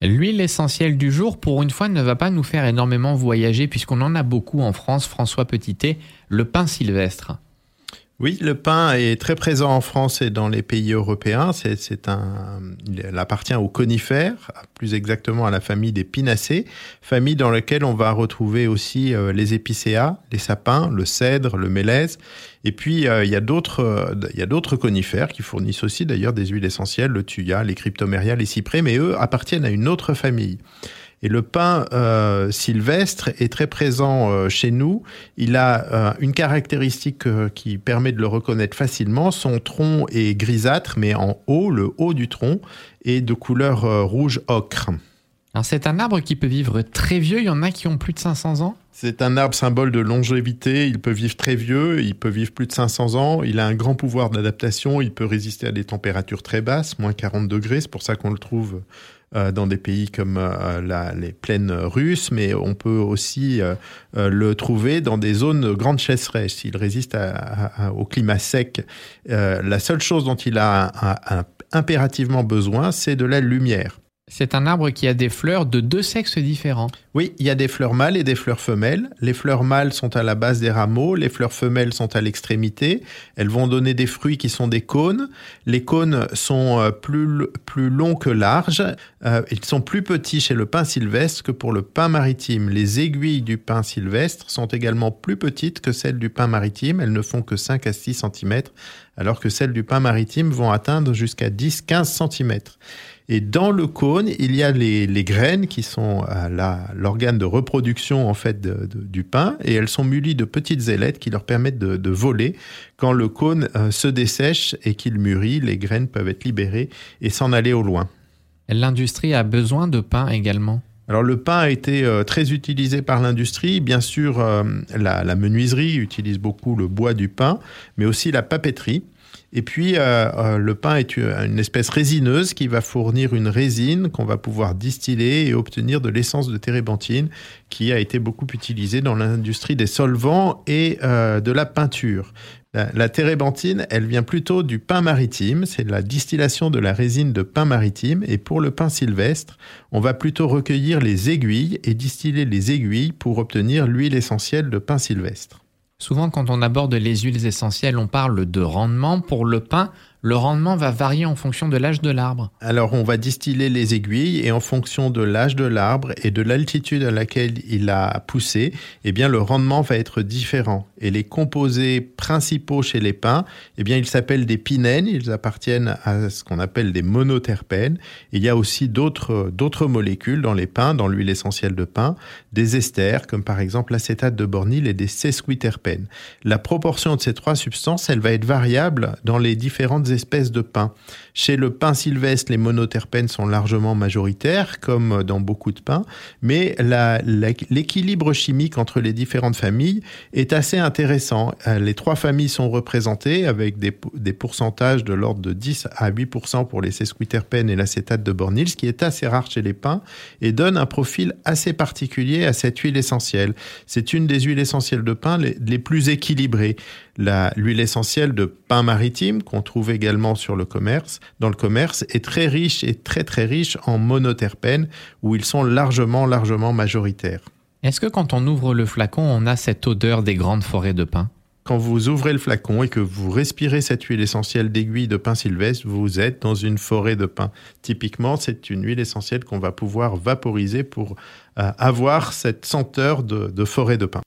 L'huile essentielle du jour, pour une fois, ne va pas nous faire énormément voyager puisqu'on en a beaucoup en France. François Petitet, le pain sylvestre. Oui, le pain est très présent en France et dans les pays européens. C'est un, il appartient aux conifères, plus exactement à la famille des pinacées, famille dans laquelle on va retrouver aussi euh, les épicéas, les sapins, le cèdre, le mélèze. Et puis euh, il y a d'autres, il y a d'autres conifères qui fournissent aussi d'ailleurs des huiles essentielles, le thuya, les cryptomérias, les cyprès, mais eux appartiennent à une autre famille. Et le pin euh, sylvestre est très présent euh, chez nous. Il a euh, une caractéristique qui permet de le reconnaître facilement. Son tronc est grisâtre, mais en haut, le haut du tronc est de couleur rouge ocre. c'est un arbre qui peut vivre très vieux. Il y en a qui ont plus de 500 ans. C'est un arbre symbole de longévité. Il peut vivre très vieux. Il peut vivre plus de 500 ans. Il a un grand pouvoir d'adaptation. Il peut résister à des températures très basses, moins 40 degrés. C'est pour ça qu'on le trouve dans des pays comme euh, les plaines russes, mais on peut aussi euh, le trouver dans des zones grandes chasseresses. Il résiste au climat sec. la seule chose dont il a impérativement besoin, c'est de la lumière. C'est un arbre qui a des fleurs de deux sexes différents. Oui, il y a des fleurs mâles et des fleurs femelles. Les fleurs mâles sont à la base des rameaux, les fleurs femelles sont à l'extrémité. Elles vont donner des fruits qui sont des cônes. Les cônes sont euh, plus, plus longs que larges. Euh, ils sont plus petits chez le pin sylvestre que pour le pin maritime. Les aiguilles du pin sylvestre sont également plus petites que celles du pin maritime. Elles ne font que 5 à 6 cm, alors que celles du pin maritime vont atteindre jusqu'à 10-15 cm. Et dans le cône, il y a les, graines qui sont l'organe de reproduction en fait du pain, et elles sont munies de petites ailettes qui leur permettent de, voler. Quand le cône euh, se dessèche et qu'il mûrit, les graines peuvent être libérées et s'en aller au loin. L'industrie a besoin de pain également? Alors le pain a été euh, très utilisé par l'industrie. Bien sûr, euh, la, menuiserie utilise beaucoup le bois du pain, mais aussi la papeterie. Et puis, euh, euh, le pain est une espèce résineuse qui va fournir une résine qu'on va pouvoir distiller et obtenir de l'essence de térébenthine qui a été beaucoup utilisée dans l'industrie des solvants et euh, de la peinture. La, la, térébenthine, elle vient plutôt du pain maritime, c'est la distillation de la résine de pain maritime, et pour le pain sylvestre, on va plutôt recueillir les aiguilles et distiller les aiguilles pour obtenir l'huile essentielle de pain sylvestre. Souvent, quand on aborde les huiles essentielles, on parle de rendement. Pour le pain, le rendement va varier en fonction de l'âge de l'arbre. Alors on va distiller les aiguilles et en fonction de l'âge de l'arbre et de l'altitude à laquelle il a poussé, eh bien le rendement va être différent. Et les composés principaux chez les pins, eh bien ils s'appellent des pinènes, ils appartiennent à ce qu'on appelle des monoterpènes. Il y a aussi d'autres molécules dans les pins, dans l'huile essentielle de pin, des esters comme par exemple l'acétate de bornyle et des sesquiterpènes. La proportion de ces trois substances, elle va être variable dans les différentes espèces de pain. Chez le pain sylvestre, les monoterpènes sont largement majoritaires, comme dans beaucoup de pains, mais l'équilibre chimique entre les différentes familles est assez intéressant. Euh, les trois familles sont représentées avec des, pourcentages de l'ordre de 10 à 8% pour les sesquiterpènes et l'acétate de bornyle, ce qui est assez rare chez les pains et donne un profil assez particulier à cette huile essentielle. C'est une des huiles essentielles de pain les, plus équilibrées. L'huile essentielle de pain maritime qu'on trouve également sur le commerce, dans le commerce, est très riche et très très riche en monoterpènes où ils sont largement largement majoritaires. Est-ce que quand on ouvre le flacon, on a cette odeur des grandes forêts de pin quand vous ouvrez le flacon et que vous respirez cette huile essentielle d'aiguille de pin sylvestre, vous êtes dans une forêt de pin. Typiquement, c'est une huile essentielle qu'on va pouvoir vaporiser pour euh, avoir cette senteur de forêt de pin.